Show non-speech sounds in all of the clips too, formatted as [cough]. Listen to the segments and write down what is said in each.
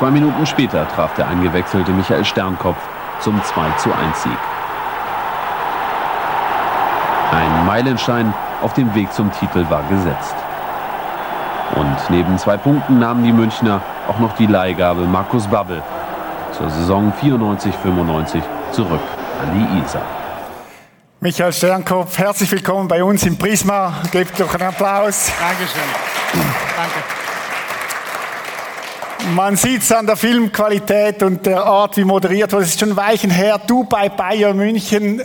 Zwei Minuten später traf der eingewechselte Michael Sternkopf zum 2 zu 1 Sieg. Ein Meilenstein auf dem Weg zum Titel war gesetzt. Und neben zwei Punkten nahmen die Münchner auch noch die Leihgabe Markus Babbel zur Saison 94-95 zurück an die Isar. Michael Sternkopf, herzlich willkommen bei uns im Prisma. Gebt doch einen Applaus. Dankeschön. Danke. Man sieht es an der Filmqualität und der Art, wie moderiert wurde. Es ist schon Weichen her. Du bei Bayern München.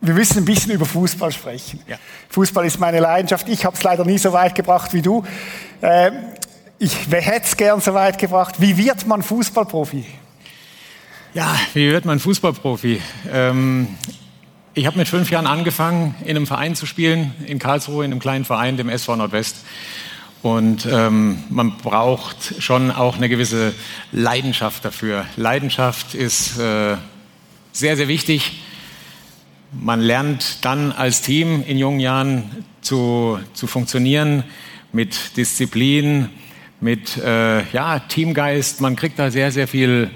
Wir müssen ein bisschen über Fußball sprechen. Ja. Fußball ist meine Leidenschaft. Ich habe es leider nie so weit gebracht wie du. Äh, ich hätte es gern so weit gebracht. Wie wird man Fußballprofi? Ja, wie wird man Fußballprofi? Ähm, ich habe mit fünf Jahren angefangen, in einem Verein zu spielen, in Karlsruhe, in einem kleinen Verein, dem SV Nordwest. Und ähm, man braucht schon auch eine gewisse Leidenschaft dafür. Leidenschaft ist äh, sehr, sehr wichtig. Man lernt dann als Team in jungen Jahren zu, zu funktionieren mit Disziplin, mit äh, ja, Teamgeist. Man kriegt da sehr, sehr viel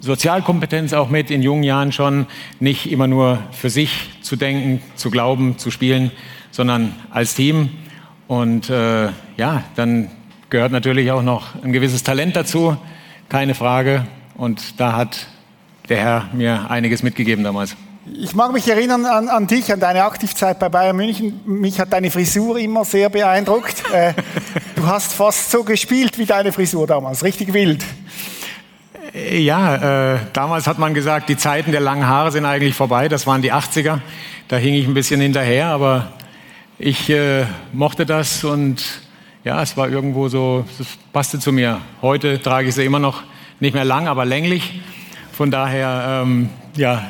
Sozialkompetenz auch mit in jungen Jahren schon. Nicht immer nur für sich zu denken, zu glauben, zu spielen, sondern als Team. Und äh, ja, dann gehört natürlich auch noch ein gewisses Talent dazu, keine Frage. Und da hat der Herr mir einiges mitgegeben damals. Ich mag mich erinnern an, an, dich, an deine Aktivzeit bei Bayern München. Mich hat deine Frisur immer sehr beeindruckt. [laughs] äh, du hast fast so gespielt wie deine Frisur damals, richtig wild. Ja, äh, damals hat man gesagt, die Zeiten der langen Haare sind eigentlich vorbei. Das waren die 80er. Da hing ich ein bisschen hinterher, aber ich äh, mochte das und ja, es war irgendwo so, es passte zu mir. Heute trage ich sie immer noch nicht mehr lang, aber länglich. Von daher, ähm, ja.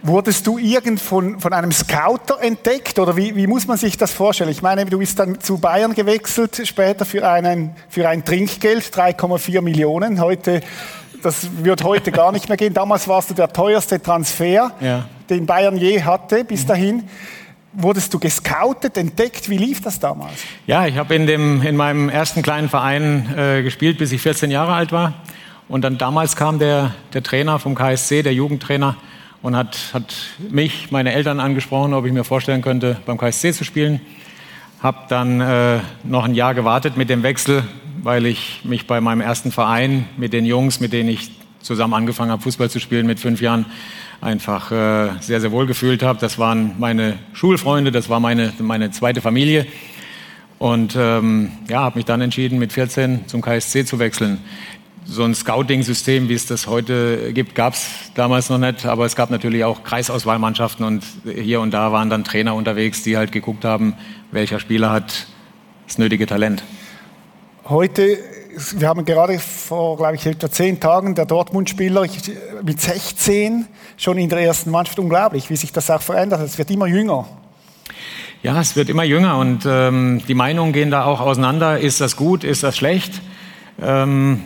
Wurdest du irgend von, von einem Scouter entdeckt oder wie, wie muss man sich das vorstellen? Ich meine, du bist dann zu Bayern gewechselt, später für, einen, für ein Trinkgeld, 3,4 Millionen. Heute, das wird heute gar nicht mehr gehen. Damals warst du der teuerste Transfer, ja. den Bayern je hatte bis dahin. Wurdest du gescoutet, entdeckt? Wie lief das damals? Ja, ich habe in, in meinem ersten kleinen Verein äh, gespielt, bis ich 14 Jahre alt war. Und dann damals kam der, der Trainer vom KSC, der Jugendtrainer, und hat, hat mich, meine Eltern angesprochen, ob ich mir vorstellen könnte, beim KSC zu spielen. Habe dann äh, noch ein Jahr gewartet mit dem Wechsel, weil ich mich bei meinem ersten Verein mit den Jungs, mit denen ich zusammen angefangen habe, Fußball zu spielen mit fünf Jahren, einfach äh, sehr, sehr wohl gefühlt habe. Das waren meine Schulfreunde, das war meine, meine zweite Familie. Und ähm, ja, habe mich dann entschieden, mit 14 zum KSC zu wechseln. So ein Scouting-System, wie es das heute gibt, gab es damals noch nicht. Aber es gab natürlich auch Kreisauswahlmannschaften und hier und da waren dann Trainer unterwegs, die halt geguckt haben, welcher Spieler hat das nötige Talent. Heute wir haben gerade vor, glaube ich, etwa zehn Tagen der Dortmund-Spieler mit 16 schon in der ersten Mannschaft. Unglaublich, wie sich das auch verändert. Es wird immer jünger. Ja, es wird immer jünger und ähm, die Meinungen gehen da auch auseinander. Ist das gut? Ist das schlecht? Ähm,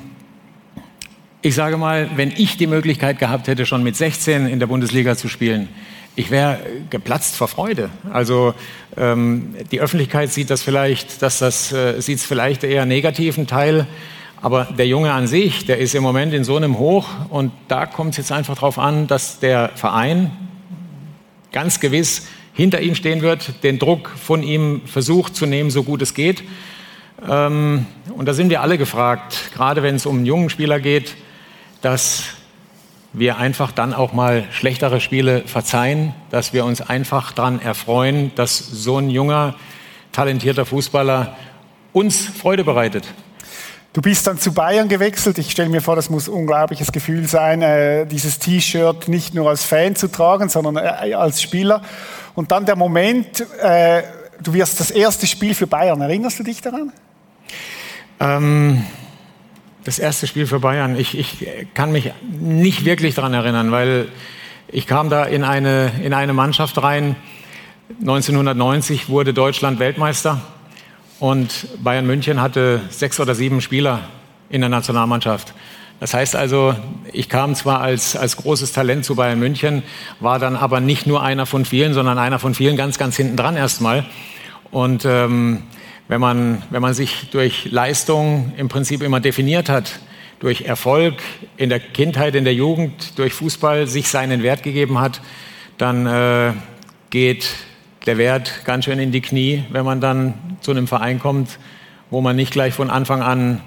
ich sage mal, wenn ich die Möglichkeit gehabt hätte, schon mit 16 in der Bundesliga zu spielen, ich wäre geplatzt vor Freude. Also ähm, die Öffentlichkeit sieht das vielleicht, dass das äh, sieht es vielleicht eher negativen Teil. Aber der Junge an sich, der ist im Moment in so einem Hoch und da kommt es jetzt einfach darauf an, dass der Verein ganz gewiss hinter ihm stehen wird, den Druck von ihm versucht zu nehmen, so gut es geht. Ähm, und da sind wir alle gefragt, gerade wenn es um einen jungen Spieler geht, dass wir einfach dann auch mal schlechtere Spiele verzeihen, dass wir uns einfach daran erfreuen, dass so ein junger, talentierter Fußballer uns Freude bereitet. Du bist dann zu Bayern gewechselt. Ich stelle mir vor, das muss ein unglaubliches Gefühl sein, äh, dieses T-Shirt nicht nur als Fan zu tragen, sondern äh, als Spieler. Und dann der Moment, äh, du wirst das erste Spiel für Bayern. Erinnerst du dich daran? Ähm, das erste Spiel für Bayern. Ich, ich kann mich nicht wirklich daran erinnern, weil ich kam da in eine, in eine Mannschaft rein. 1990 wurde Deutschland Weltmeister und Bayern München hatte sechs oder sieben Spieler in der Nationalmannschaft. Das heißt also, ich kam zwar als, als großes Talent zu Bayern München, war dann aber nicht nur einer von vielen, sondern einer von vielen ganz, ganz hinten dran erstmal. Und ähm, wenn man, wenn man sich durch Leistung im Prinzip immer definiert hat, durch Erfolg in der Kindheit, in der Jugend, durch Fußball sich seinen Wert gegeben hat, dann äh, geht der Wert ganz schön in die Knie, wenn man dann zu einem Verein kommt, wo man nicht gleich von Anfang an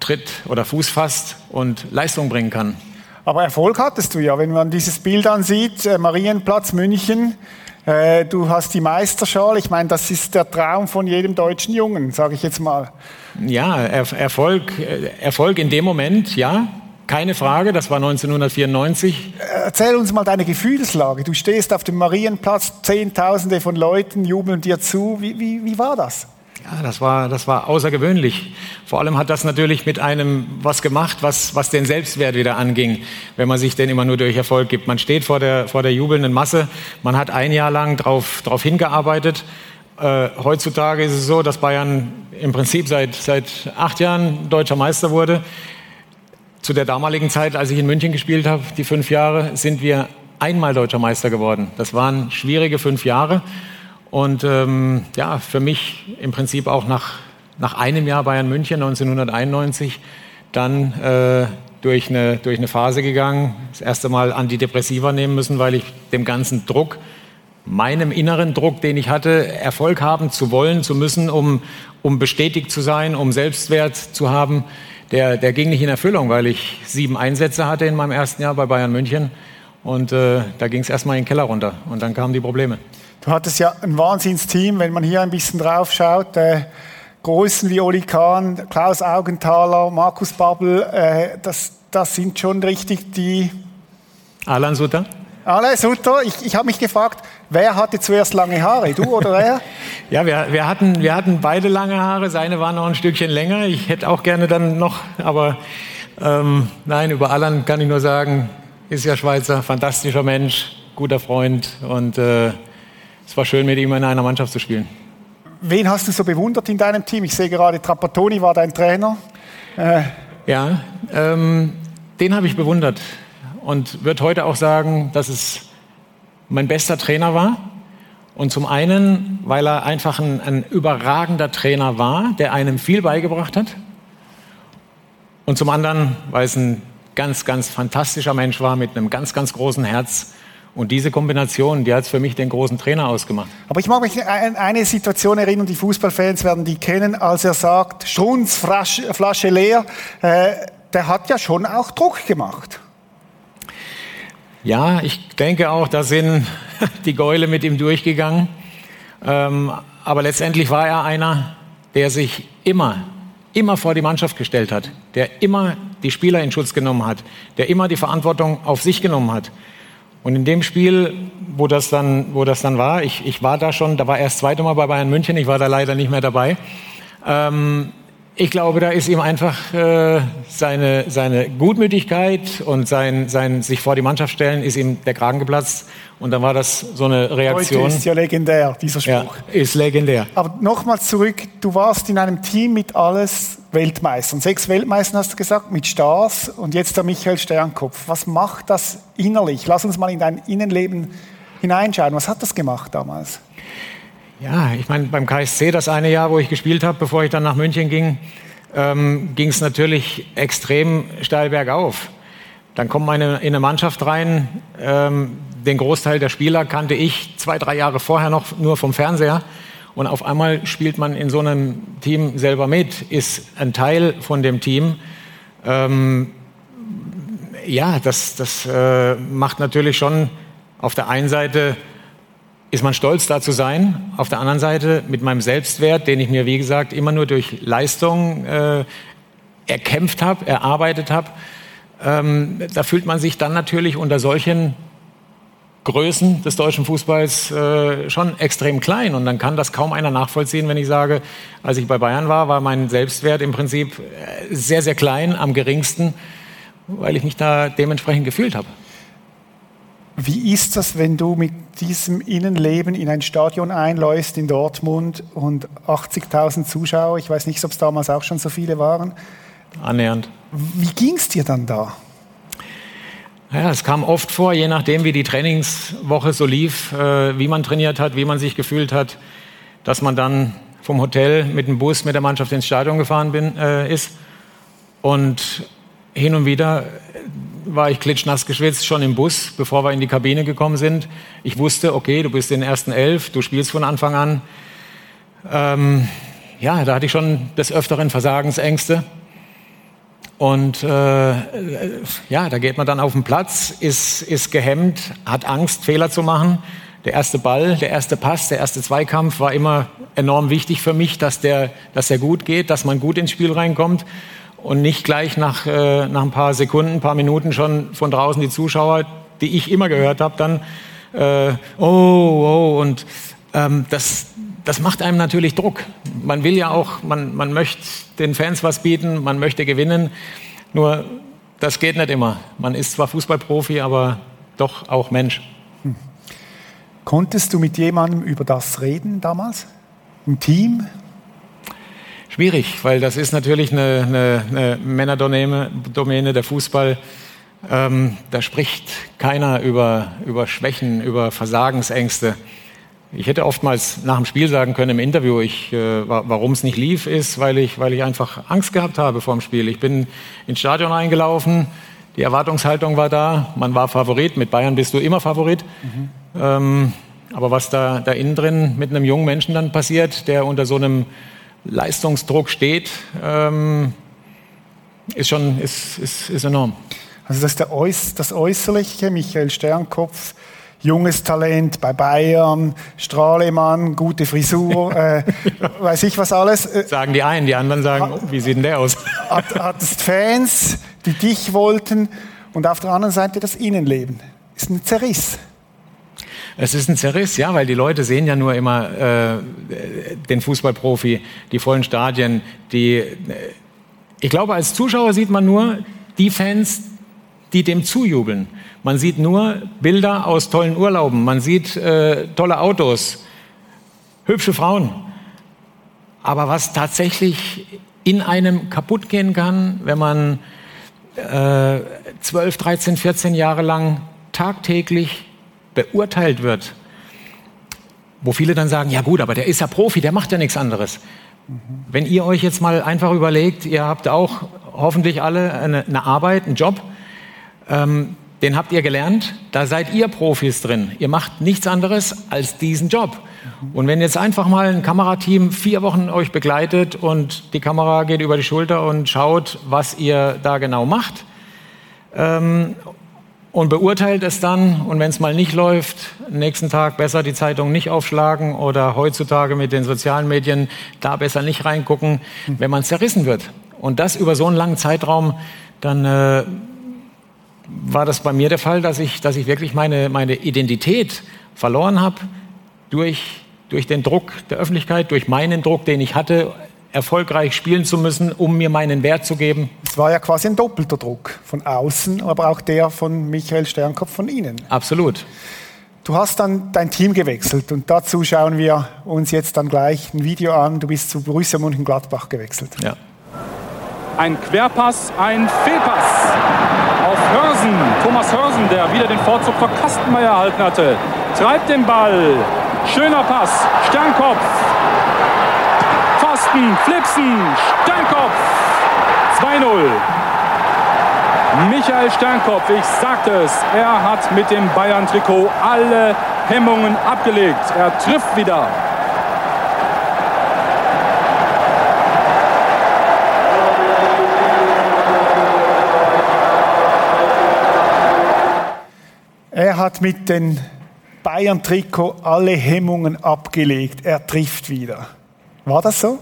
Tritt oder Fuß fasst und Leistung bringen kann. Aber Erfolg hattest du ja, wenn man dieses Bild ansieht, äh, Marienplatz München, äh, du hast die Meisterschale. Ich meine, das ist der Traum von jedem deutschen Jungen, sage ich jetzt mal. Ja, er Erfolg, äh, Erfolg in dem Moment, ja. Keine Frage, das war 1994. Erzähl uns mal deine Gefühlslage. Du stehst auf dem Marienplatz, Zehntausende von Leuten jubeln dir zu. Wie, wie, wie war das? Ja, das war, das war außergewöhnlich. Vor allem hat das natürlich mit einem was gemacht, was, was den Selbstwert wieder anging, wenn man sich den immer nur durch Erfolg gibt. Man steht vor der, vor der jubelnden Masse, man hat ein Jahr lang darauf drauf hingearbeitet. Äh, heutzutage ist es so, dass Bayern im Prinzip seit, seit acht Jahren deutscher Meister wurde. Zu der damaligen Zeit, als ich in München gespielt habe, die fünf Jahre, sind wir einmal deutscher Meister geworden. Das waren schwierige fünf Jahre. Und ähm, ja, für mich im Prinzip auch nach, nach einem Jahr Bayern München 1991 dann äh, durch, eine, durch eine Phase gegangen, das erste Mal Antidepressiva nehmen müssen, weil ich dem ganzen Druck, meinem inneren Druck, den ich hatte, Erfolg haben zu wollen, zu müssen, um, um bestätigt zu sein, um Selbstwert zu haben, der, der ging nicht in Erfüllung, weil ich sieben Einsätze hatte in meinem ersten Jahr bei Bayern München. Und äh, da ging es erstmal in den Keller runter und dann kamen die Probleme. Du hattest ja ein Wahnsinnsteam, wenn man hier ein bisschen drauf schaut. Äh, Größen wie Oli Kahn, Klaus Augenthaler, Markus Babbel, äh, das, das sind schon richtig die... Alan Sutter? Alan Sutter. Ich, ich habe mich gefragt, wer hatte zuerst lange Haare, du oder er? [laughs] ja, wir, wir, hatten, wir hatten beide lange Haare. Seine waren noch ein Stückchen länger. Ich hätte auch gerne dann noch, aber ähm, nein, über Alan kann ich nur sagen, ist ja Schweizer, fantastischer Mensch, guter Freund und... Äh, es war schön, mit ihm in einer Mannschaft zu spielen. Wen hast du so bewundert in deinem Team? Ich sehe gerade, Trapattoni war dein Trainer. Äh. Ja, ähm, den habe ich bewundert und würde heute auch sagen, dass es mein bester Trainer war. Und zum einen, weil er einfach ein, ein überragender Trainer war, der einem viel beigebracht hat. Und zum anderen, weil es ein ganz, ganz fantastischer Mensch war mit einem ganz, ganz großen Herz und diese Kombination, die hat für mich den großen Trainer ausgemacht. Aber ich mag mich an eine Situation erinnern, die Fußballfans werden die kennen, als er sagt, Strunz, Flasche leer. Äh, der hat ja schon auch Druck gemacht. Ja, ich denke auch, da sind [laughs] die Gäule mit ihm durchgegangen. Ähm, aber letztendlich war er einer, der sich immer, immer vor die Mannschaft gestellt hat, der immer die Spieler in Schutz genommen hat, der immer die Verantwortung auf sich genommen hat. Und in dem Spiel, wo das dann, wo das dann war, ich, ich war da schon, da war erst zweite Mal bei Bayern München, ich war da leider nicht mehr dabei. Ähm, ich glaube, da ist ihm einfach äh, seine, seine Gutmütigkeit und sein, sein sich vor die Mannschaft stellen, ist ihm der Kragen geplatzt. Und dann war das so eine Reaktion. Heute ist ja legendär, dieser Spruch. Ja, ist legendär. Aber nochmal zurück, du warst in einem Team mit alles Weltmeistern. Sechs Weltmeistern hast du gesagt, mit Stars und jetzt der Michael Sternkopf. Was macht das innerlich? Lass uns mal in dein Innenleben hineinschauen. Was hat das gemacht damals? Ja, ich meine, beim KSC, das eine Jahr, wo ich gespielt habe, bevor ich dann nach München ging, ähm, ging es natürlich extrem steil bergauf. Dann kommt man in eine Mannschaft rein. Ähm, den Großteil der Spieler kannte ich zwei, drei Jahre vorher noch nur vom Fernseher. Und auf einmal spielt man in so einem Team selber mit, ist ein Teil von dem Team. Ähm, ja, das, das äh, macht natürlich schon auf der einen Seite ist man stolz, da zu sein. Auf der anderen Seite mit meinem Selbstwert, den ich mir, wie gesagt, immer nur durch Leistung äh, erkämpft habe, erarbeitet habe, ähm, da fühlt man sich dann natürlich unter solchen Größen des deutschen Fußballs äh, schon extrem klein. Und dann kann das kaum einer nachvollziehen, wenn ich sage, als ich bei Bayern war, war mein Selbstwert im Prinzip äh, sehr, sehr klein, am geringsten, weil ich mich da dementsprechend gefühlt habe. Wie ist das, wenn du mit diesem Innenleben in ein Stadion einläufst in Dortmund und 80.000 Zuschauer, ich weiß nicht, ob es damals auch schon so viele waren. Annähernd. Wie ging es dir dann da? Ja, es kam oft vor, je nachdem, wie die Trainingswoche so lief, äh, wie man trainiert hat, wie man sich gefühlt hat, dass man dann vom Hotel mit dem Bus mit der Mannschaft ins Stadion gefahren bin, äh, ist. Und hin und wieder war ich klitschnass geschwitzt, schon im Bus, bevor wir in die Kabine gekommen sind. Ich wusste, okay, du bist in den ersten Elf, du spielst von Anfang an. Ähm, ja, da hatte ich schon des Öfteren Versagensängste. Und äh, ja, da geht man dann auf den Platz, ist, ist gehemmt, hat Angst, Fehler zu machen. Der erste Ball, der erste Pass, der erste Zweikampf war immer enorm wichtig für mich, dass der, dass der gut geht, dass man gut ins Spiel reinkommt und nicht gleich nach, äh, nach ein paar Sekunden, ein paar Minuten schon von draußen die Zuschauer, die ich immer gehört habe, dann äh, oh, oh und ähm, das, das macht einem natürlich Druck. Man will ja auch, man, man möchte den Fans was bieten, man möchte gewinnen, nur das geht nicht immer. Man ist zwar Fußballprofi, aber doch auch Mensch. Hm. Konntest du mit jemandem über das reden damals? Im Team? Schwierig, weil das ist natürlich eine, eine, eine Männerdomäne, der Fußball. Ähm, da spricht keiner über, über Schwächen, über Versagensängste. Ich hätte oftmals nach dem Spiel sagen können im Interview, ich, äh, warum es nicht lief, ist, weil ich, weil ich einfach Angst gehabt habe vor dem Spiel. Ich bin ins Stadion eingelaufen, die Erwartungshaltung war da, man war Favorit, mit Bayern bist du immer Favorit. Mhm. Ähm, aber was da, da innen drin mit einem jungen Menschen dann passiert, der unter so einem Leistungsdruck steht, ähm, ist schon ist, ist, ist enorm. Also das ist Äuß, das Äußerliche, Michael Sternkopf, junges Talent bei Bayern, Strahlemann, gute Frisur, [laughs] äh, weiß ich was alles. Äh, sagen die einen, die anderen sagen, hat, oh, wie sieht denn der aus? Hat, hattest Fans, die dich wollten und auf der anderen Seite das Innenleben. Ist ein Zerriss. Es ist ein Zerriss, ja, weil die Leute sehen ja nur immer äh, den Fußballprofi, die vollen Stadien, die. Äh, ich glaube, als Zuschauer sieht man nur die Fans, die dem zujubeln. Man sieht nur Bilder aus tollen Urlauben, man sieht äh, tolle Autos, hübsche Frauen. Aber was tatsächlich in einem kaputt gehen kann, wenn man äh, 12, 13, 14 Jahre lang tagtäglich beurteilt wird, wo viele dann sagen, ja gut, aber der ist ja Profi, der macht ja nichts anderes. Wenn ihr euch jetzt mal einfach überlegt, ihr habt auch hoffentlich alle eine, eine Arbeit, einen Job, ähm, den habt ihr gelernt, da seid ihr Profis drin. Ihr macht nichts anderes als diesen Job. Und wenn jetzt einfach mal ein Kamerateam vier Wochen euch begleitet und die Kamera geht über die Schulter und schaut, was ihr da genau macht ähm, und beurteilt es dann. Und wenn es mal nicht läuft, nächsten Tag besser die Zeitung nicht aufschlagen oder heutzutage mit den sozialen Medien da besser nicht reingucken, wenn man zerrissen wird. Und das über so einen langen Zeitraum, dann äh, war das bei mir der Fall, dass ich, dass ich wirklich meine, meine Identität verloren habe durch, durch den Druck der Öffentlichkeit, durch meinen Druck, den ich hatte, erfolgreich spielen zu müssen, um mir meinen Wert zu geben. Es war ja quasi ein doppelter Druck von außen, aber auch der von Michael Sternkopf von Ihnen. Absolut. Du hast dann dein Team gewechselt und dazu schauen wir uns jetzt dann gleich ein Video an. Du bist zu Borussia Mönchengladbach gewechselt. Ja. Ein Querpass, ein Fehlpass auf Hörsen. Thomas Hörsen, der wieder den Vorzug vor Kastenmeier erhalten hatte, treibt den Ball. Schöner Pass, Sternkopf Pfosten, Flipsen, Sternkopf. 2-0. Michael Sternkopf, ich sagte es, er hat mit dem Bayern-Trikot alle Hemmungen abgelegt. Er trifft wieder. Er hat mit dem Bayern-Trikot alle Hemmungen abgelegt. Er trifft wieder. War das so?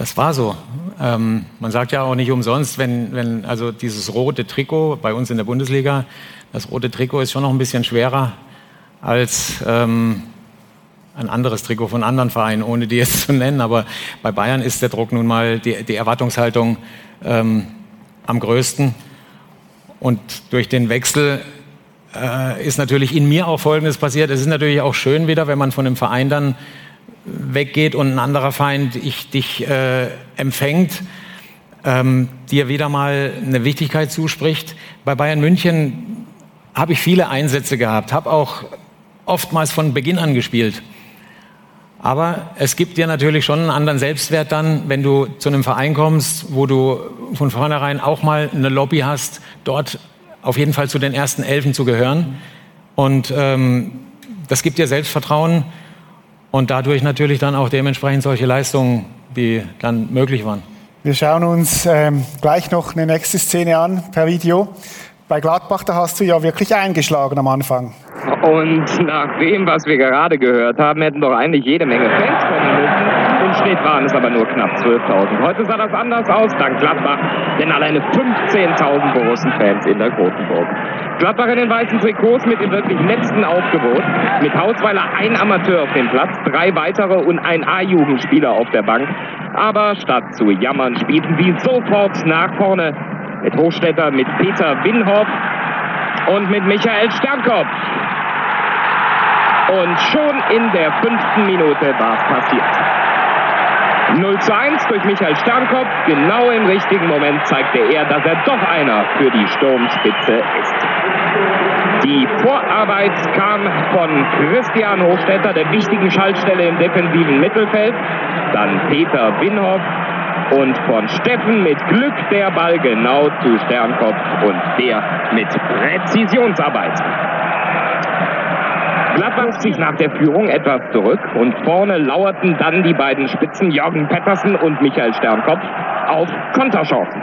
Das war so. Ähm, man sagt ja auch nicht umsonst, wenn, wenn also dieses rote Trikot bei uns in der Bundesliga, das rote Trikot ist schon noch ein bisschen schwerer als ähm, ein anderes Trikot von anderen Vereinen, ohne die jetzt zu nennen. Aber bei Bayern ist der Druck nun mal die, die Erwartungshaltung ähm, am größten. Und durch den Wechsel äh, ist natürlich in mir auch Folgendes passiert. Es ist natürlich auch schön wieder, wenn man von einem Verein dann weggeht und ein anderer Feind ich, dich äh, empfängt, ähm, dir wieder mal eine Wichtigkeit zuspricht. Bei Bayern München habe ich viele Einsätze gehabt, habe auch oftmals von Beginn an gespielt. Aber es gibt dir natürlich schon einen anderen Selbstwert dann, wenn du zu einem Verein kommst, wo du von vornherein auch mal eine Lobby hast, dort auf jeden Fall zu den ersten Elfen zu gehören. Und ähm, das gibt dir Selbstvertrauen und dadurch natürlich dann auch dementsprechend solche Leistungen, die dann möglich waren. Wir schauen uns ähm, gleich noch eine nächste Szene an per Video. Bei Gladbach, da hast du ja wirklich eingeschlagen am Anfang. Und nach dem, was wir gerade gehört haben, hätten doch eigentlich jede Menge Fans kommen müssen. Schnitt waren es aber nur knapp 12.000. Heute sah das anders aus, dank Gladbach, denn alleine 15.000 Borussen-Fans in der Großenburg. Gladbach in den weißen Trikots mit dem wirklich letzten Aufgebot. Mit Hausweiler ein Amateur auf dem Platz, drei weitere und ein A-Jugendspieler auf der Bank. Aber statt zu jammern, spielten sie sofort nach vorne mit Hochstädter, mit Peter Winhoff und mit Michael Sternkopf. Und schon in der fünften Minute war es passiert. 0 zu 1 durch Michael Sternkopf. Genau im richtigen Moment zeigte er, dass er doch einer für die Sturmspitze ist. Die Vorarbeit kam von Christian Hochstetter, der wichtigen Schaltstelle im defensiven Mittelfeld. Dann Peter Winhoff und von Steffen mit Glück der Ball genau zu Sternkopf und der mit Präzisionsarbeit. Gladbach sich nach der Führung etwas zurück und vorne lauerten dann die beiden Spitzen Jürgen Pettersen und Michael Sternkopf auf Konterchancen.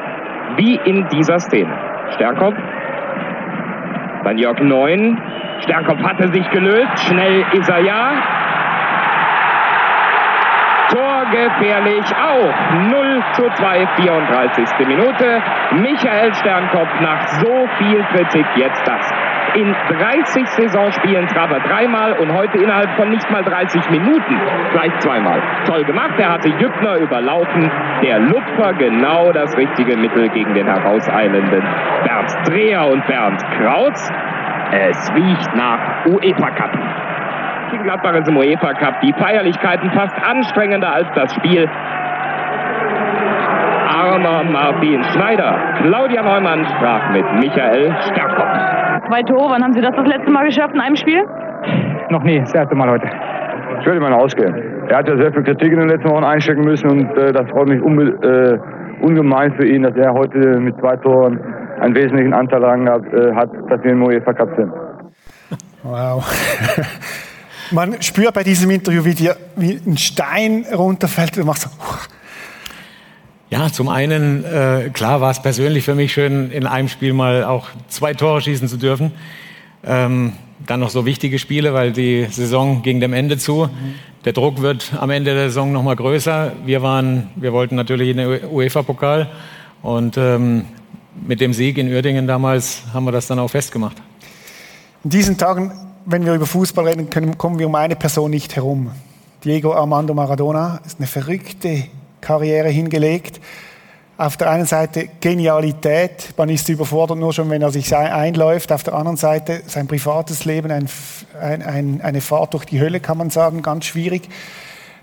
Wie in dieser Szene. Sternkopf, dann Jörg Neun. Sternkopf hatte sich gelöst, schnell ist er ja. Torgefährlich auch. 0 zu 2, 34. Minute. Michael Sternkopf nach so viel Kritik jetzt das. In 30 Saisonspielen traf er dreimal und heute innerhalb von nicht mal 30 Minuten gleich zweimal. Toll gemacht, er hatte Jüppner überlaufen. Der Lupfer genau das richtige Mittel gegen den herauseilenden Bernd Dreher und Bernd Krautz. Es riecht nach UEFA Cup. In Gladbach ist im UEFA Cup die Feierlichkeiten fast anstrengender als das Spiel. Armer Martin Schneider. Claudia Neumann sprach mit Michael Sterkopf. Zwei Tore, wann haben Sie das das letzte Mal geschafft in einem Spiel? Noch nie, das erste Mal heute. Ich würde mal ausgehen. Er hat ja sehr viel Kritik in den letzten Wochen einstecken müssen und äh, das freut mich äh, ungemein für ihn, dass er heute mit zwei Toren einen wesentlichen Anteil daran hat, äh, hat dass wir im UEFA Cup sind. Wow. Man spürt bei diesem Interview, wie, dir, wie ein Stein runterfällt und macht so. Ja, zum einen, äh, klar war es persönlich für mich schön, in einem Spiel mal auch zwei Tore schießen zu dürfen. Ähm, dann noch so wichtige Spiele, weil die Saison ging dem Ende zu. Der Druck wird am Ende der Saison noch mal größer. Wir waren, wir wollten natürlich in den UEFA-Pokal und ähm, mit dem Sieg in Uerdingen damals haben wir das dann auch festgemacht. In diesen Tagen, wenn wir über Fußball reden können, kommen wir um eine Person nicht herum. Diego Armando Maradona ist eine verrückte Karriere hingelegt. Auf der einen Seite Genialität, man ist überfordert nur schon, wenn er sich einläuft. Auf der anderen Seite sein privates Leben, ein, ein, eine Fahrt durch die Hölle, kann man sagen, ganz schwierig.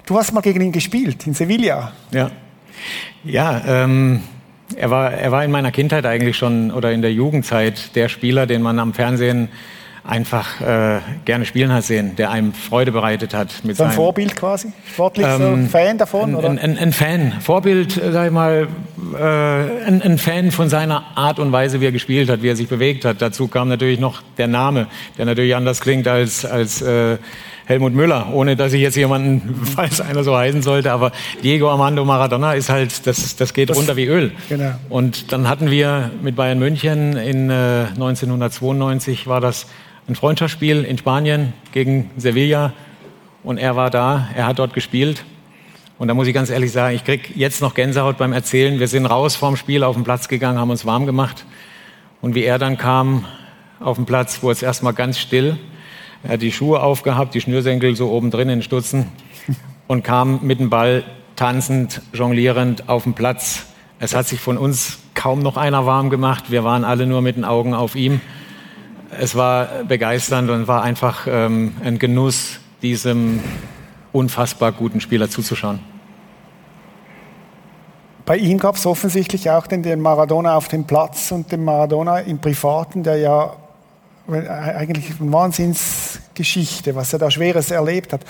Du hast mal gegen ihn gespielt, in Sevilla. Ja, ja ähm, er, war, er war in meiner Kindheit eigentlich schon oder in der Jugendzeit der Spieler, den man am Fernsehen einfach äh, gerne spielen hat sehen, der einem Freude bereitet hat. Mit so ein seinem, Vorbild quasi? Sportlich ähm, so Fan davon? Ein, oder? Ein, ein, ein Fan, Vorbild, äh, sag ich mal, äh, ein, ein Fan von seiner Art und Weise, wie er gespielt hat, wie er sich bewegt hat. Dazu kam natürlich noch der Name, der natürlich anders klingt als, als äh, Helmut Müller, ohne dass ich jetzt jemanden, [laughs] falls einer so heißen sollte, aber Diego Armando Maradona ist halt, das, das geht das, runter wie Öl. Genau. Und dann hatten wir mit Bayern München in äh, 1992 war das ein Freundschaftsspiel in Spanien gegen Sevilla und er war da, er hat dort gespielt. Und da muss ich ganz ehrlich sagen, ich krieg jetzt noch Gänsehaut beim Erzählen. Wir sind raus vom Spiel auf den Platz gegangen, haben uns warm gemacht. Und wie er dann kam auf den Platz, wurde es erstmal ganz still. Er hat die Schuhe aufgehabt, die Schnürsenkel so oben drin in Stutzen [laughs] und kam mit dem Ball tanzend, jonglierend auf den Platz. Es hat sich von uns kaum noch einer warm gemacht. Wir waren alle nur mit den Augen auf ihm es war begeisternd und war einfach ähm, ein Genuss, diesem unfassbar guten Spieler zuzuschauen. Bei ihm gab es offensichtlich auch den, den Maradona auf dem Platz und den Maradona im Privaten, der ja eigentlich eine Wahnsinnsgeschichte, was er da Schweres erlebt hat.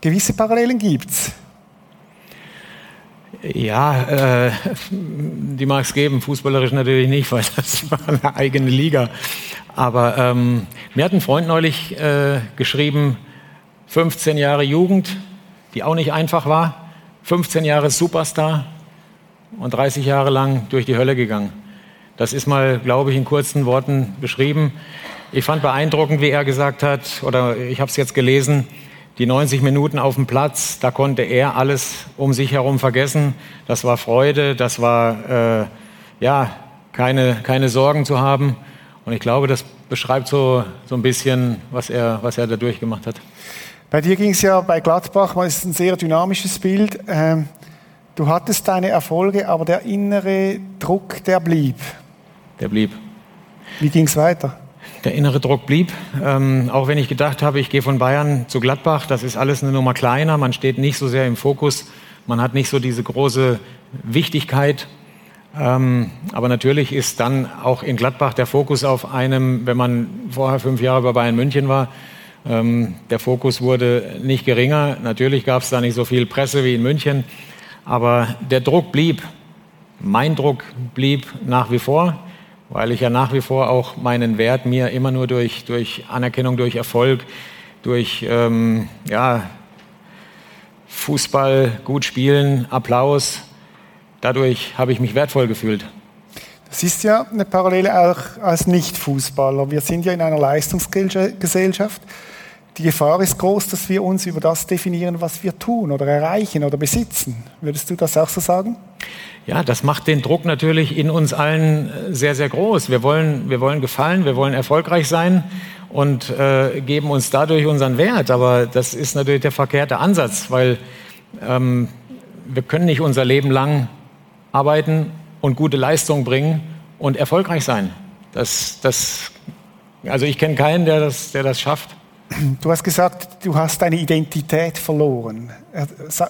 gewisse Parallelen gibt es. Ja, äh, die mag es geben, fußballerisch natürlich nicht, weil das war eine eigene Liga. Aber ähm, mir hat ein Freund neulich äh, geschrieben, 15 Jahre Jugend, die auch nicht einfach war, 15 Jahre Superstar und 30 Jahre lang durch die Hölle gegangen. Das ist mal, glaube ich, in kurzen Worten beschrieben. Ich fand beeindruckend, wie er gesagt hat, oder ich habe es jetzt gelesen, die 90 Minuten auf dem Platz, da konnte er alles um sich herum vergessen. Das war Freude, das war äh, ja keine, keine Sorgen zu haben. Und ich glaube, das beschreibt so, so ein bisschen, was er, was er da durchgemacht hat. Bei dir ging es ja bei Gladbach, ist ein sehr dynamisches Bild. Ähm, du hattest deine Erfolge, aber der innere Druck, der blieb. Der blieb. Wie ging es weiter? der innere Druck blieb. Ähm, auch wenn ich gedacht habe, ich gehe von Bayern zu Gladbach, das ist alles eine Nummer kleiner, man steht nicht so sehr im Fokus, man hat nicht so diese große Wichtigkeit. Ähm, aber natürlich ist dann auch in Gladbach der Fokus auf einem, wenn man vorher fünf Jahre bei Bayern München war, ähm, der Fokus wurde nicht geringer. Natürlich gab es da nicht so viel Presse wie in München, aber der Druck blieb. Mein Druck blieb nach wie vor weil ich ja nach wie vor auch meinen Wert mir immer nur durch, durch Anerkennung, durch Erfolg, durch ähm, ja, Fußball, gut spielen, Applaus, dadurch habe ich mich wertvoll gefühlt. Das ist ja eine Parallele auch als Nicht-Fußballer. Wir sind ja in einer Leistungsgesellschaft. Die Gefahr ist groß, dass wir uns über das definieren, was wir tun oder erreichen oder besitzen. Würdest du das auch so sagen? Ja, das macht den Druck natürlich in uns allen äh, sehr, sehr groß. Wir wollen, wir wollen gefallen, wir wollen erfolgreich sein und äh, geben uns dadurch unseren Wert. Aber das ist natürlich der verkehrte Ansatz, weil ähm, wir können nicht unser Leben lang arbeiten und gute Leistung bringen und erfolgreich sein. Das, das, also ich kenne keinen, der das, der das schafft. Du hast gesagt, du hast deine Identität verloren.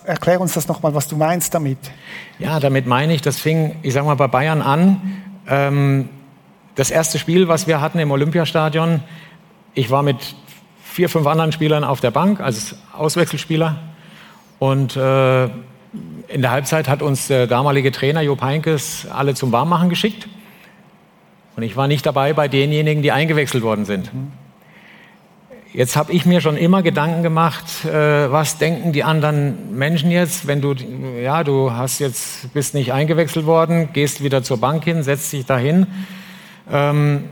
Erklär uns das nochmal, was du meinst damit. Ja, damit meine ich, das fing, ich sag mal, bei Bayern an. Ähm, das erste Spiel, was wir hatten im Olympiastadion, ich war mit vier, fünf anderen Spielern auf der Bank als Auswechselspieler. Und äh, in der Halbzeit hat uns der damalige Trainer Jupp Heinkes alle zum Warmmachen geschickt. Und ich war nicht dabei bei denjenigen, die eingewechselt worden sind. Jetzt habe ich mir schon immer Gedanken gemacht, äh, was denken die anderen Menschen jetzt, wenn du, ja, du hast jetzt, bist nicht eingewechselt worden, gehst wieder zur Bank hin, setzt dich dahin ähm,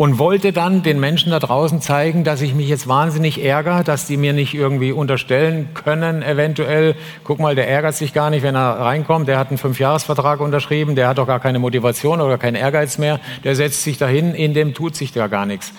und wollte dann den Menschen da draußen zeigen, dass ich mich jetzt wahnsinnig ärgere, dass die mir nicht irgendwie unterstellen können, eventuell, guck mal, der ärgert sich gar nicht, wenn er reinkommt, der hat einen Fünfjahresvertrag unterschrieben, der hat doch gar keine Motivation oder keinen Ehrgeiz mehr, der setzt sich dahin, in dem tut sich da gar nichts.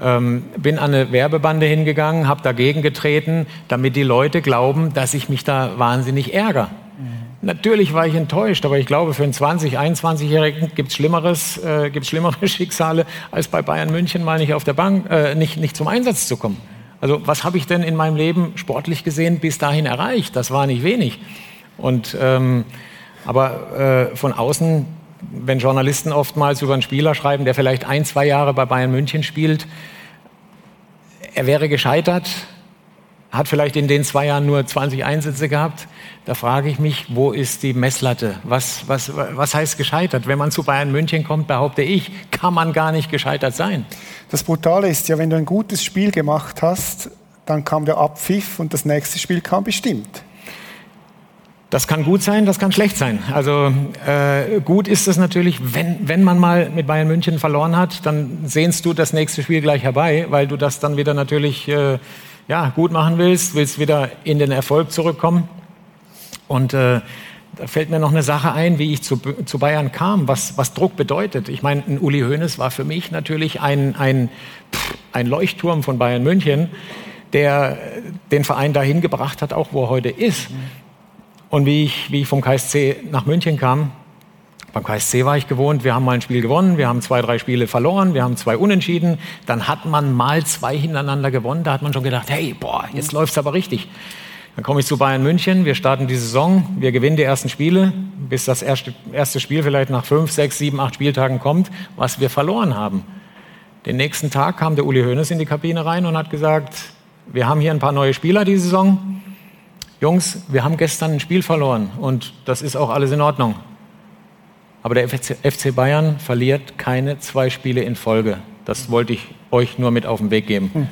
Ähm, bin an eine Werbebande hingegangen, habe dagegen getreten, damit die Leute glauben, dass ich mich da wahnsinnig ärgere. Mhm. Natürlich war ich enttäuscht, aber ich glaube, für einen 20-, 21-Jährigen gibt es äh, schlimmere [laughs] Schicksale, als bei Bayern München mal nicht auf der Bank, äh, nicht, nicht zum Einsatz zu kommen. Also was habe ich denn in meinem Leben sportlich gesehen bis dahin erreicht? Das war nicht wenig. Und ähm, aber äh, von außen wenn Journalisten oftmals über einen Spieler schreiben, der vielleicht ein, zwei Jahre bei Bayern München spielt, er wäre gescheitert, hat vielleicht in den zwei Jahren nur 20 Einsätze gehabt. Da frage ich mich, wo ist die Messlatte? Was, was, was heißt gescheitert? Wenn man zu Bayern München kommt, behaupte ich, kann man gar nicht gescheitert sein. Das Brutale ist ja, wenn du ein gutes Spiel gemacht hast, dann kam der Abpfiff und das nächste Spiel kam bestimmt. Das kann gut sein, das kann schlecht sein. Also äh, gut ist es natürlich, wenn, wenn man mal mit Bayern München verloren hat, dann sehnst du das nächste Spiel gleich herbei, weil du das dann wieder natürlich äh, ja, gut machen willst, willst wieder in den Erfolg zurückkommen. Und äh, da fällt mir noch eine Sache ein, wie ich zu, zu Bayern kam, was, was Druck bedeutet. Ich meine, ein Uli Hoeneß war für mich natürlich ein, ein, ein Leuchtturm von Bayern München, der den Verein dahin gebracht hat, auch wo er heute ist. Und wie ich, wie ich vom KSC nach München kam, beim KSC war ich gewohnt, wir haben mal ein Spiel gewonnen, wir haben zwei, drei Spiele verloren, wir haben zwei Unentschieden. Dann hat man mal zwei hintereinander gewonnen, da hat man schon gedacht, hey, boah, jetzt läuft's aber richtig. Dann komme ich zu Bayern München, wir starten die Saison, wir gewinnen die ersten Spiele, bis das erste, erste Spiel vielleicht nach fünf, sechs, sieben, acht Spieltagen kommt, was wir verloren haben. Den nächsten Tag kam der Uli Hoeneß in die Kabine rein und hat gesagt, wir haben hier ein paar neue Spieler diese Saison. Jungs, wir haben gestern ein Spiel verloren und das ist auch alles in Ordnung. Aber der FC Bayern verliert keine zwei Spiele in Folge. Das wollte ich euch nur mit auf den Weg geben. Hm.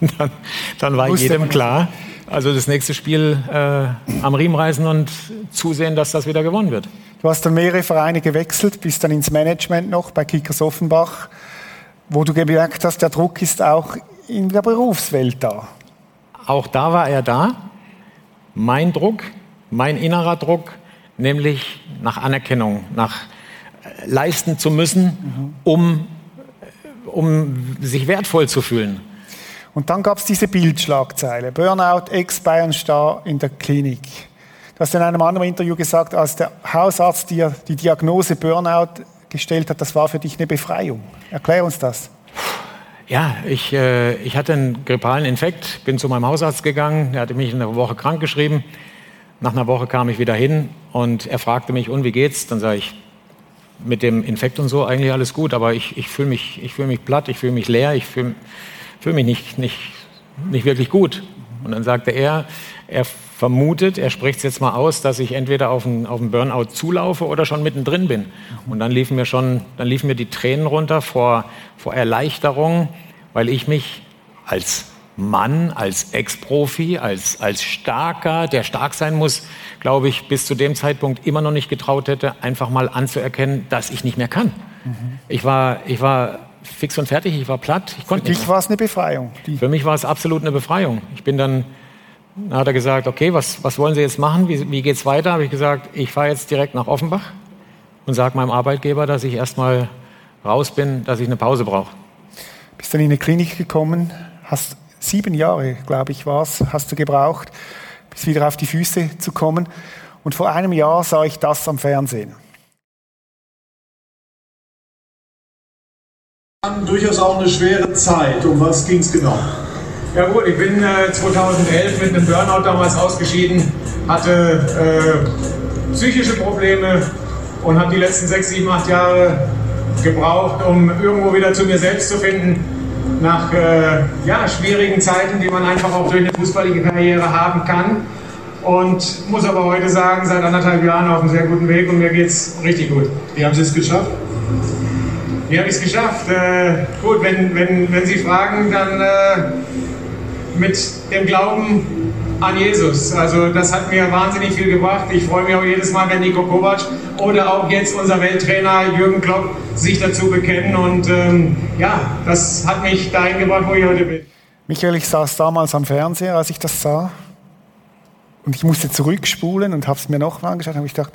Und dann, dann war jedem klar, also das nächste Spiel äh, am Riemen reißen und zusehen, dass das wieder gewonnen wird. Du hast dann mehrere Vereine gewechselt, bist dann ins Management noch bei Kickers Offenbach, wo du gemerkt hast, der Druck ist auch in der Berufswelt da. Auch da war er da. Mein Druck, mein innerer Druck, nämlich nach Anerkennung, nach leisten zu müssen, um, um sich wertvoll zu fühlen. Und dann gab es diese Bildschlagzeile, Burnout, Ex-Bayern-Star in der Klinik. Du hast in einem anderen Interview gesagt, als der Hausarzt dir die Diagnose Burnout gestellt hat, das war für dich eine Befreiung. Erklär uns das. Ja, ich, äh, ich hatte einen grippalen Infekt, bin zu meinem Hausarzt gegangen, er hatte mich eine Woche krank geschrieben. Nach einer Woche kam ich wieder hin und er fragte mich, und wie geht's? Dann sage ich, mit dem Infekt und so eigentlich alles gut, aber ich, ich fühle mich, fühl mich platt, ich fühle mich leer, ich fühle fühl mich nicht, nicht, nicht wirklich gut. Und dann sagte er, er vermutet, er spricht es jetzt mal aus, dass ich entweder auf einen, auf einen Burnout zulaufe oder schon mittendrin bin. Und dann liefen mir schon, dann liefen mir die Tränen runter vor, vor Erleichterung, weil ich mich als Mann, als Ex-Profi, als, als Starker, der stark sein muss, glaube ich, bis zu dem Zeitpunkt immer noch nicht getraut hätte, einfach mal anzuerkennen, dass ich nicht mehr kann. Mhm. Ich, war, ich war fix und fertig, ich war platt. Ich Für dich war es eine Befreiung. Für mich war es absolut eine Befreiung. Ich bin dann dann hat er gesagt, okay, was, was wollen Sie jetzt machen? Wie, wie geht es weiter? Habe ich gesagt, ich fahre jetzt direkt nach Offenbach und sage meinem Arbeitgeber, dass ich erstmal raus bin, dass ich eine Pause brauche. Bist dann in eine Klinik gekommen, hast sieben Jahre, glaube ich, war es, hast du gebraucht, bis wieder auf die Füße zu kommen. Und vor einem Jahr sah ich das am Fernsehen. Durchaus auch eine schwere Zeit. Um was ging es genau? Ja gut, ich bin äh, 2011 mit einem Burnout damals ausgeschieden, hatte äh, psychische Probleme und habe die letzten sechs, sieben, acht Jahre gebraucht, um irgendwo wieder zu mir selbst zu finden. Nach äh, ja, schwierigen Zeiten, die man einfach auch durch eine fußballige Karriere haben kann. Und muss aber heute sagen, seit anderthalb Jahren auf einem sehr guten Weg und mir geht es richtig gut. Wie haben Sie es geschafft? Wie habe ich es geschafft? Äh, gut, wenn, wenn, wenn Sie fragen, dann äh, mit dem Glauben an Jesus. Also das hat mir wahnsinnig viel gebracht. Ich freue mich auch jedes Mal, wenn Nico Kovac oder auch jetzt unser Welttrainer Jürgen Klopp sich dazu bekennen. Und ähm, ja, das hat mich dahin gebracht, wo ich heute bin. Michael, ich saß damals am Fernseher, als ich das sah. Und ich musste zurückspulen und habe es mir nochmal angeschaut und ich gedacht,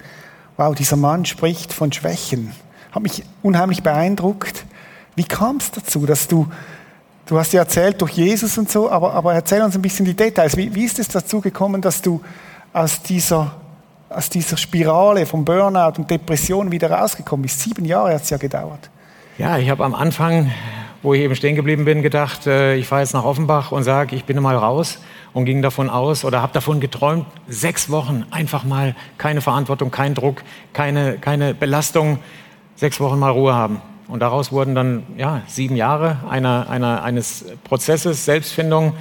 wow, dieser Mann spricht von Schwächen. Hat mich unheimlich beeindruckt. Wie kam es dazu, dass du Du hast ja erzählt durch Jesus und so, aber, aber erzähl uns ein bisschen die Details. Wie, wie ist es dazu gekommen, dass du aus dieser, aus dieser Spirale von Burnout und Depression wieder rausgekommen bist? Sieben Jahre hat es ja gedauert. Ja, ich habe am Anfang, wo ich eben stehen geblieben bin, gedacht, äh, ich fahre jetzt nach Offenbach und sage, ich bin mal raus und ging davon aus oder habe davon geträumt, sechs Wochen einfach mal keine Verantwortung, kein Druck, keine, keine Belastung, sechs Wochen mal Ruhe haben. Und daraus wurden dann ja, sieben Jahre einer, einer, eines Prozesses, Selbstfindung.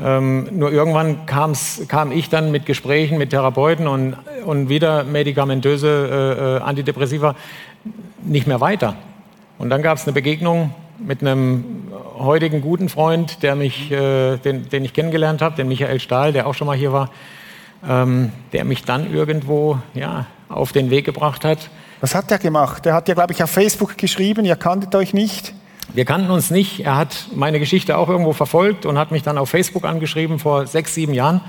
Ähm, nur irgendwann kam ich dann mit Gesprächen mit Therapeuten und, und wieder medikamentöse äh, äh Antidepressiva nicht mehr weiter. Und dann gab es eine Begegnung mit einem heutigen guten Freund, der mich, äh, den, den ich kennengelernt habe, den Michael Stahl, der auch schon mal hier war, ähm, der mich dann irgendwo ja, auf den Weg gebracht hat was hat er gemacht? Er hat ja, glaube ich, auf Facebook geschrieben, ihr kanntet euch nicht. Wir kannten uns nicht. Er hat meine Geschichte auch irgendwo verfolgt und hat mich dann auf Facebook angeschrieben vor sechs, sieben Jahren,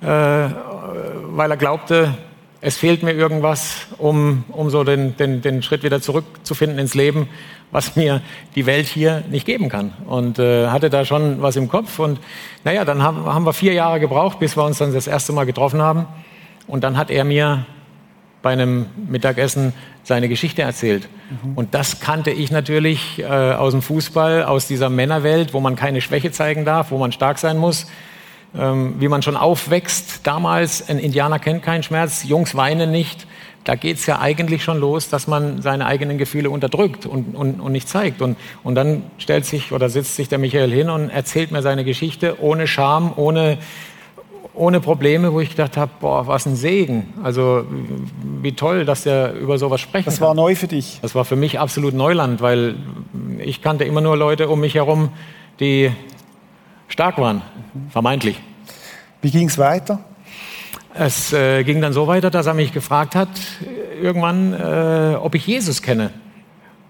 äh, weil er glaubte, es fehlt mir irgendwas, um, um so den, den, den Schritt wieder zurückzufinden ins Leben, was mir die Welt hier nicht geben kann. Und äh, hatte da schon was im Kopf. Und naja, dann haben, haben wir vier Jahre gebraucht, bis wir uns dann das erste Mal getroffen haben. Und dann hat er mir bei einem Mittagessen seine Geschichte erzählt. Mhm. Und das kannte ich natürlich äh, aus dem Fußball, aus dieser Männerwelt, wo man keine Schwäche zeigen darf, wo man stark sein muss. Ähm, wie man schon aufwächst damals, ein Indianer kennt keinen Schmerz, Jungs weinen nicht, da geht es ja eigentlich schon los, dass man seine eigenen Gefühle unterdrückt und, und, und nicht zeigt. Und, und dann stellt sich oder sitzt sich der Michael hin und erzählt mir seine Geschichte ohne Scham, ohne, ohne Probleme, wo ich gedacht habe, boah, was ein Segen. Also wie toll, dass er über sowas sprechen Das war kann. neu für dich? Das war für mich absolut Neuland, weil ich kannte immer nur Leute um mich herum, die stark waren, vermeintlich. Wie ging es weiter? Es äh, ging dann so weiter, dass er mich gefragt hat, irgendwann, äh, ob ich Jesus kenne.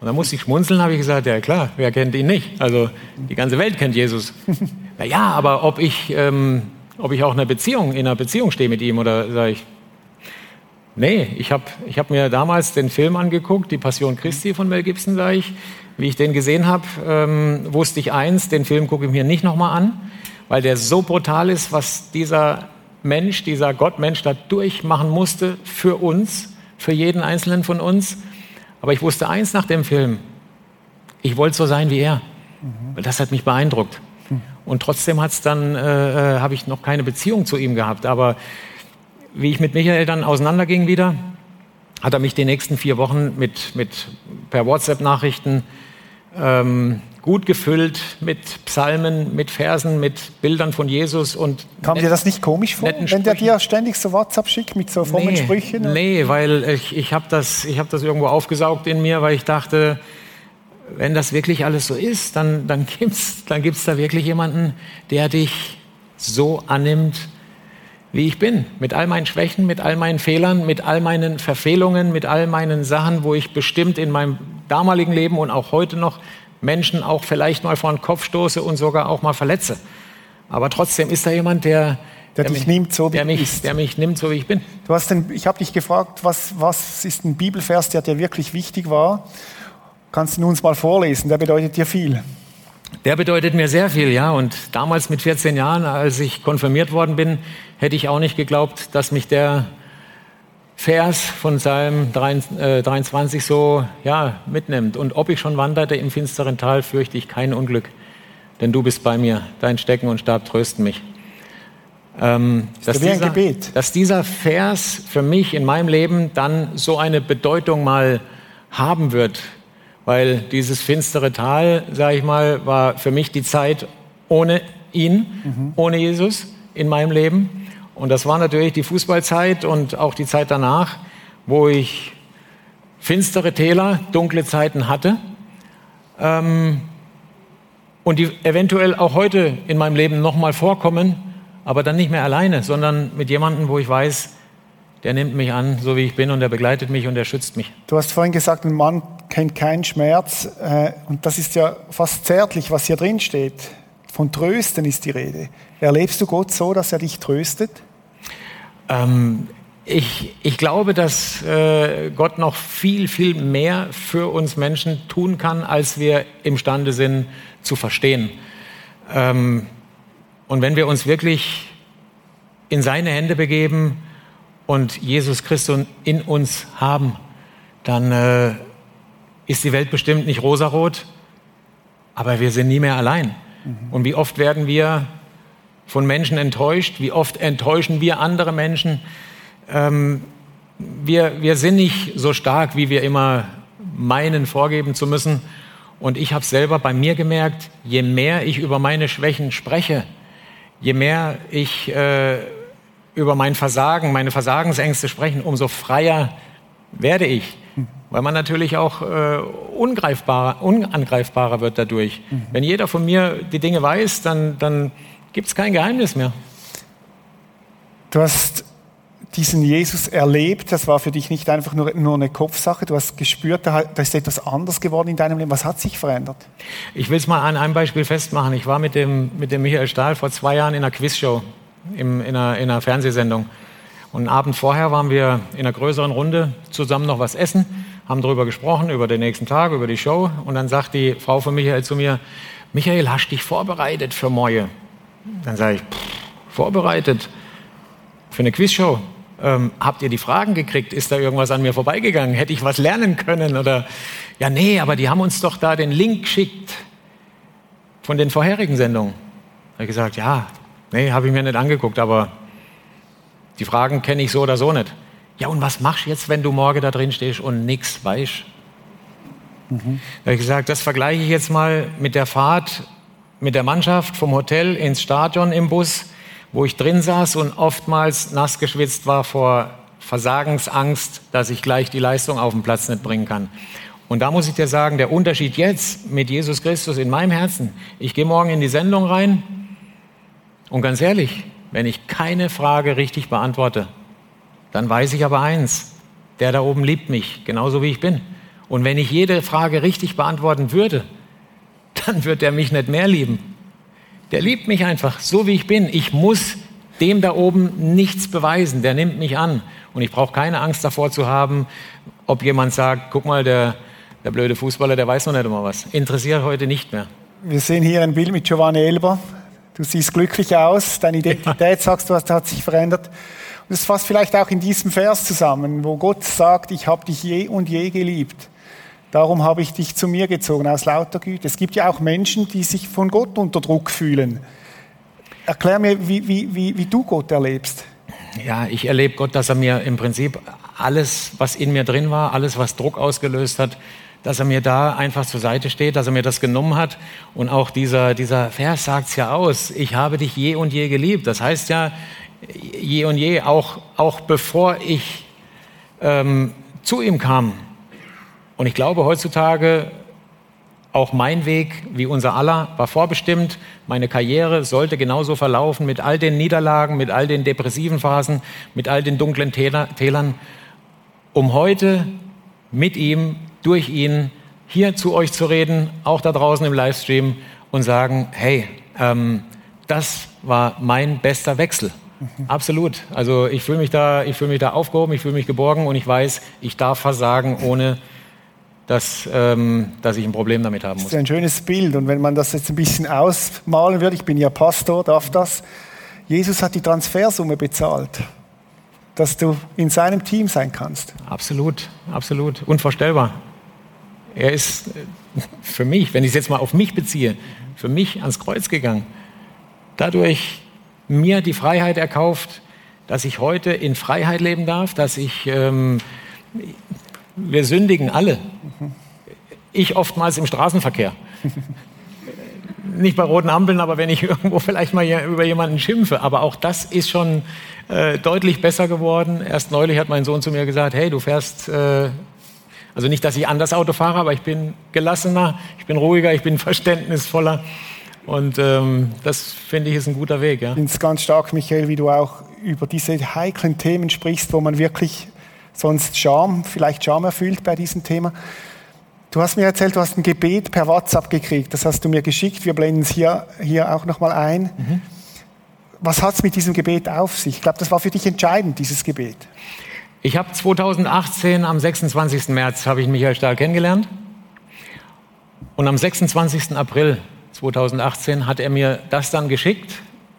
Und dann musste ich schmunzeln, habe ich gesagt, ja klar, wer kennt ihn nicht? Also die ganze Welt kennt Jesus. [laughs] Na ja, aber ob ich, ähm, ob ich auch in einer Beziehung, in einer Beziehung stehe mit ihm oder sage ich, nee, ich habe ich hab mir damals den Film angeguckt, Die Passion Christi von Mel Gibson, sage ich. Wie ich den gesehen habe, ähm, wusste ich eins, den Film gucke ich mir nicht nochmal an, weil der so brutal ist, was dieser Mensch, dieser Gottmensch da durchmachen musste für uns, für jeden Einzelnen von uns. Aber ich wusste eins nach dem Film, ich wollte so sein wie er. Mhm. Das hat mich beeindruckt. Und trotzdem hat's dann, äh, äh, habe ich noch keine Beziehung zu ihm gehabt. Aber wie ich mit Michael dann auseinanderging wieder, hat er mich die nächsten vier Wochen mit, mit per WhatsApp-Nachrichten ähm, gut gefüllt mit Psalmen, mit Versen, mit Bildern von Jesus und kam dir das nicht komisch vor, wenn der dir ständig so WhatsApp schickt mit so frommen nee, Sprüchen? Nee, weil ich, ich habe das, hab das irgendwo aufgesaugt in mir, weil ich dachte, wenn das wirklich alles so ist, dann, dann gibt es dann gibt's da wirklich jemanden, der dich so annimmt, wie ich bin. Mit all meinen Schwächen, mit all meinen Fehlern, mit all meinen Verfehlungen, mit all meinen Sachen, wo ich bestimmt in meinem damaligen Leben und auch heute noch Menschen auch vielleicht mal vor den Kopf stoße und sogar auch mal verletze. Aber trotzdem ist da jemand, der, der, der mich, nimmt, so wie der mich, bist. Der mich nimmt, so wie ich bin. Du hast den, ich habe dich gefragt, was, was ist ein Bibelvers, der dir wirklich wichtig war? Kannst du uns mal vorlesen? Der bedeutet dir viel. Der bedeutet mir sehr viel, ja. Und damals mit 14 Jahren, als ich konfirmiert worden bin, hätte ich auch nicht geglaubt, dass mich der Vers von Psalm 23 äh, so ja, mitnimmt. Und ob ich schon wanderte im finsteren Tal, fürchte ich kein Unglück, denn du bist bei mir, dein Stecken und Stab trösten mich. Ähm, dass, dieser, dass dieser Vers für mich in meinem Leben dann so eine Bedeutung mal haben wird, weil dieses finstere Tal, sage ich mal, war für mich die Zeit ohne ihn, mhm. ohne Jesus in meinem Leben. Und das war natürlich die Fußballzeit und auch die Zeit danach, wo ich finstere Täler, dunkle Zeiten hatte. Ähm, und die eventuell auch heute in meinem Leben nochmal vorkommen, aber dann nicht mehr alleine, sondern mit jemandem, wo ich weiß, der nimmt mich an, so wie ich bin und der begleitet mich und der schützt mich. Du hast vorhin gesagt, ein Mann kennt keinen Schmerz äh, und das ist ja fast zärtlich, was hier drin steht. Von Trösten ist die Rede. Erlebst du Gott so, dass er dich tröstet? Ähm, ich, ich, glaube, dass äh, Gott noch viel, viel mehr für uns Menschen tun kann, als wir imstande sind zu verstehen. Ähm, und wenn wir uns wirklich in seine Hände begeben und Jesus Christus in uns haben, dann äh, ist die Welt bestimmt nicht rosarot, aber wir sind nie mehr allein. Und wie oft werden wir von Menschen enttäuscht? Wie oft enttäuschen wir andere Menschen? Ähm, wir, wir sind nicht so stark, wie wir immer meinen, vorgeben zu müssen. Und ich habe selber bei mir gemerkt, je mehr ich über meine Schwächen spreche, je mehr ich äh, über mein Versagen, meine Versagensängste spreche, umso freier werde ich. Weil man natürlich auch äh, ungreifbarer, unangreifbarer wird dadurch. Mhm. Wenn jeder von mir die Dinge weiß, dann, dann gibt es kein Geheimnis mehr. Du hast diesen Jesus erlebt, das war für dich nicht einfach nur, nur eine Kopfsache, du hast gespürt, da, da ist etwas anders geworden in deinem Leben. Was hat sich verändert? Ich will es mal an einem Beispiel festmachen. Ich war mit dem, mit dem Michael Stahl vor zwei Jahren in einer Quizshow, im, in, einer, in einer Fernsehsendung. Und einen Abend vorher waren wir in einer größeren Runde zusammen noch was essen, haben darüber gesprochen, über den nächsten Tag, über die Show. Und dann sagt die Frau von Michael zu mir, Michael, hast dich vorbereitet für Moje? Dann sage ich, pff, vorbereitet für eine Quizshow. Ähm, habt ihr die Fragen gekriegt? Ist da irgendwas an mir vorbeigegangen? Hätte ich was lernen können? Oder ja, nee, aber die haben uns doch da den Link geschickt von den vorherigen Sendungen. Da habe ich gesagt, ja, nee, habe ich mir nicht angeguckt, aber die Fragen kenne ich so oder so nicht. Ja, und was machst du jetzt, wenn du morgen da drin stehst und nichts weißt? Mhm. Da habe ich gesagt, das vergleiche ich jetzt mal mit der Fahrt mit der Mannschaft vom Hotel ins Stadion im Bus, wo ich drin saß und oftmals nass geschwitzt war vor Versagensangst, dass ich gleich die Leistung auf den Platz nicht bringen kann. Und da muss ich dir sagen, der Unterschied jetzt mit Jesus Christus in meinem Herzen, ich gehe morgen in die Sendung rein und ganz ehrlich, wenn ich keine Frage richtig beantworte, dann weiß ich aber eins, der da oben liebt mich, genauso wie ich bin. Und wenn ich jede Frage richtig beantworten würde, [laughs] dann wird er mich nicht mehr lieben. Der liebt mich einfach so, wie ich bin. Ich muss dem da oben nichts beweisen. Der nimmt mich an. Und ich brauche keine Angst davor zu haben, ob jemand sagt, guck mal, der, der blöde Fußballer, der weiß noch nicht immer was. Interessiert heute nicht mehr. Wir sehen hier ein Bild mit Giovanni Elber. Du siehst glücklich aus. Deine [laughs] Identität, sagst du, hat sich verändert. Und es fasst vielleicht auch in diesem Vers zusammen, wo Gott sagt, ich habe dich je und je geliebt. Darum habe ich dich zu mir gezogen aus lauter Güte. Es gibt ja auch Menschen, die sich von Gott unter Druck fühlen. Erklär mir, wie, wie, wie, wie du Gott erlebst. Ja, ich erlebe Gott, dass er mir im Prinzip alles, was in mir drin war, alles, was Druck ausgelöst hat, dass er mir da einfach zur Seite steht, dass er mir das genommen hat. Und auch dieser, dieser Vers sagt es ja aus, ich habe dich je und je geliebt. Das heißt ja, je und je, auch, auch bevor ich ähm, zu ihm kam, und ich glaube, heutzutage auch mein Weg, wie unser aller, war vorbestimmt. Meine Karriere sollte genauso verlaufen mit all den Niederlagen, mit all den depressiven Phasen, mit all den dunklen Tälern, um heute mit ihm, durch ihn hier zu euch zu reden, auch da draußen im Livestream und sagen, hey, ähm, das war mein bester Wechsel. Absolut. Also ich fühle mich da, ich fühle mich da aufgehoben, ich fühle mich geborgen und ich weiß, ich darf versagen, ohne dass, ähm, dass ich ein Problem damit haben muss. Das ist ein schönes Bild. Und wenn man das jetzt ein bisschen ausmalen würde, ich bin ja Pastor, darf das. Jesus hat die Transfersumme bezahlt, dass du in seinem Team sein kannst. Absolut, absolut. Unvorstellbar. Er ist äh, für mich, wenn ich es jetzt mal auf mich beziehe, für mich ans Kreuz gegangen. Dadurch mir die Freiheit erkauft, dass ich heute in Freiheit leben darf, dass ich ähm, wir sündigen alle. Ich oftmals im Straßenverkehr. [laughs] Nicht bei roten Ampeln, aber wenn ich irgendwo vielleicht mal über jemanden schimpfe. Aber auch das ist schon äh, deutlich besser geworden. Erst neulich hat mein Sohn zu mir gesagt, hey, du fährst, äh, also nicht, dass ich anders Auto fahre, aber ich bin gelassener, ich bin ruhiger, ich bin verständnisvoller. Und ähm, das finde ich ist ein guter Weg. Ja. Ich finde es ganz stark, Michael, wie du auch über diese heiklen Themen sprichst, wo man wirklich sonst Scham, vielleicht Scham erfüllt bei diesem Thema. Du hast mir erzählt, du hast ein Gebet per WhatsApp gekriegt. Das hast du mir geschickt. Wir blenden es hier, hier auch nochmal ein. Mhm. Was hat es mit diesem Gebet auf sich? Ich glaube, das war für dich entscheidend, dieses Gebet. Ich habe 2018 am 26. März habe ich Michael Stahl kennengelernt. Und am 26. April 2018 hat er mir das dann geschickt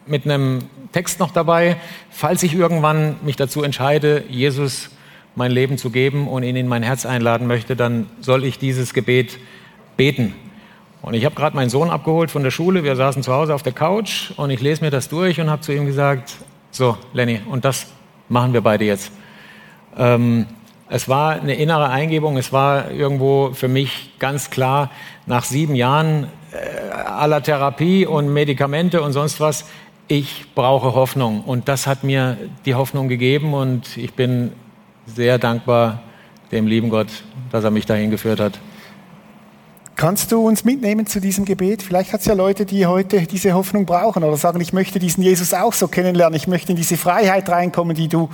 mit einem Text noch dabei, falls ich irgendwann mich dazu entscheide, Jesus mein Leben zu geben und ihn in mein Herz einladen möchte, dann soll ich dieses Gebet beten. Und ich habe gerade meinen Sohn abgeholt von der Schule. Wir saßen zu Hause auf der Couch und ich lese mir das durch und habe zu ihm gesagt, so Lenny, und das machen wir beide jetzt. Ähm, es war eine innere Eingebung, es war irgendwo für mich ganz klar, nach sieben Jahren äh, aller Therapie und Medikamente und sonst was, ich brauche Hoffnung. Und das hat mir die Hoffnung gegeben und ich bin sehr dankbar dem lieben Gott, dass er mich dahin geführt hat. Kannst du uns mitnehmen zu diesem Gebet? Vielleicht hat es ja Leute, die heute diese Hoffnung brauchen oder sagen, ich möchte diesen Jesus auch so kennenlernen, ich möchte in diese Freiheit reinkommen, die du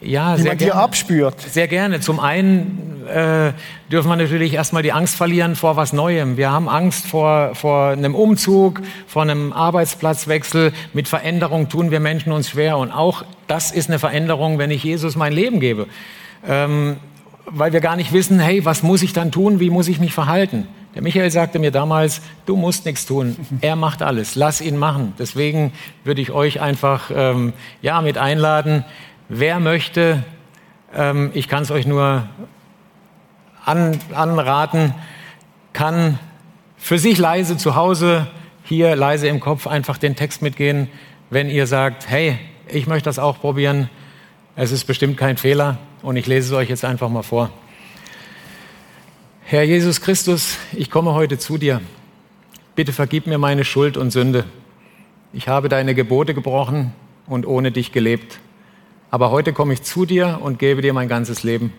ja, die man dir abspürt. Sehr gerne. Zum einen äh, dürfen wir natürlich erstmal die Angst verlieren vor was Neuem. Wir haben Angst vor, vor einem Umzug, vor einem Arbeitsplatzwechsel. Mit Veränderung tun wir Menschen uns schwer. Und auch das ist eine Veränderung, wenn ich Jesus mein Leben gebe. Ähm, weil wir gar nicht wissen, hey, was muss ich dann tun? Wie muss ich mich verhalten? Der Michael sagte mir damals, du musst nichts tun. Er macht alles. Lass ihn machen. Deswegen würde ich euch einfach ähm, ja mit einladen, Wer möchte, ähm, ich kann es euch nur an, anraten, kann für sich leise zu Hause, hier leise im Kopf einfach den Text mitgehen, wenn ihr sagt, hey, ich möchte das auch probieren. Es ist bestimmt kein Fehler und ich lese es euch jetzt einfach mal vor. Herr Jesus Christus, ich komme heute zu dir. Bitte vergib mir meine Schuld und Sünde. Ich habe deine Gebote gebrochen und ohne dich gelebt. Aber heute komme ich zu dir und gebe dir mein ganzes Leben.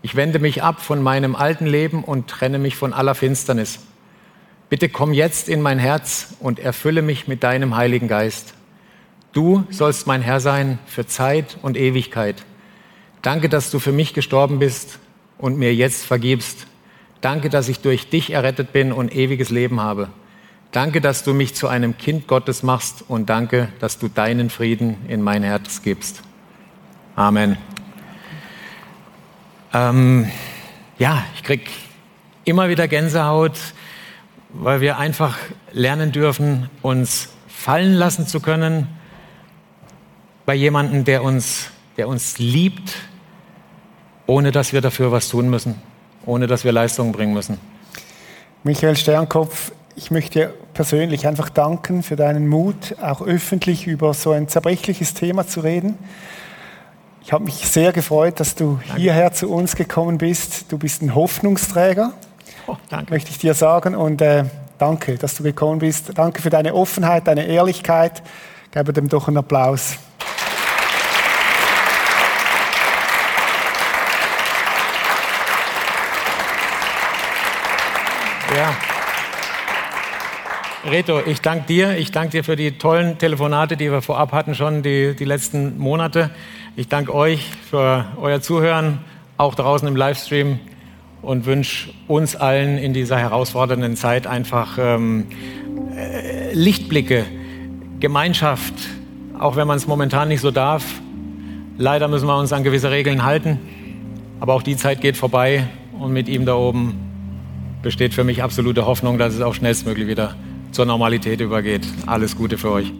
Ich wende mich ab von meinem alten Leben und trenne mich von aller Finsternis. Bitte komm jetzt in mein Herz und erfülle mich mit deinem Heiligen Geist. Du sollst mein Herr sein für Zeit und Ewigkeit. Danke, dass du für mich gestorben bist und mir jetzt vergibst. Danke, dass ich durch dich errettet bin und ewiges Leben habe. Danke, dass du mich zu einem Kind Gottes machst und danke, dass du deinen Frieden in mein Herz gibst. Amen. Ähm, ja, ich krieg immer wieder Gänsehaut, weil wir einfach lernen dürfen, uns fallen lassen zu können bei jemandem, der uns, der uns liebt, ohne dass wir dafür was tun müssen ohne dass wir Leistungen bringen müssen. Michael Sternkopf, ich möchte dir persönlich einfach danken für deinen Mut, auch öffentlich über so ein zerbrechliches Thema zu reden. Ich habe mich sehr gefreut, dass du danke. hierher zu uns gekommen bist. Du bist ein Hoffnungsträger, oh, möchte ich dir sagen. Und äh, danke, dass du gekommen bist. Danke für deine Offenheit, deine Ehrlichkeit. Ich gebe dem doch einen Applaus. Ja. Reto, ich danke dir. Ich danke dir für die tollen Telefonate, die wir vorab hatten schon die, die letzten Monate. Ich danke euch für euer Zuhören, auch draußen im Livestream und wünsche uns allen in dieser herausfordernden Zeit einfach ähm, äh, Lichtblicke, Gemeinschaft, auch wenn man es momentan nicht so darf. Leider müssen wir uns an gewisse Regeln halten, aber auch die Zeit geht vorbei und mit ihm da oben besteht für mich absolute Hoffnung, dass es auch schnellstmöglich wieder zur Normalität übergeht. Alles Gute für euch.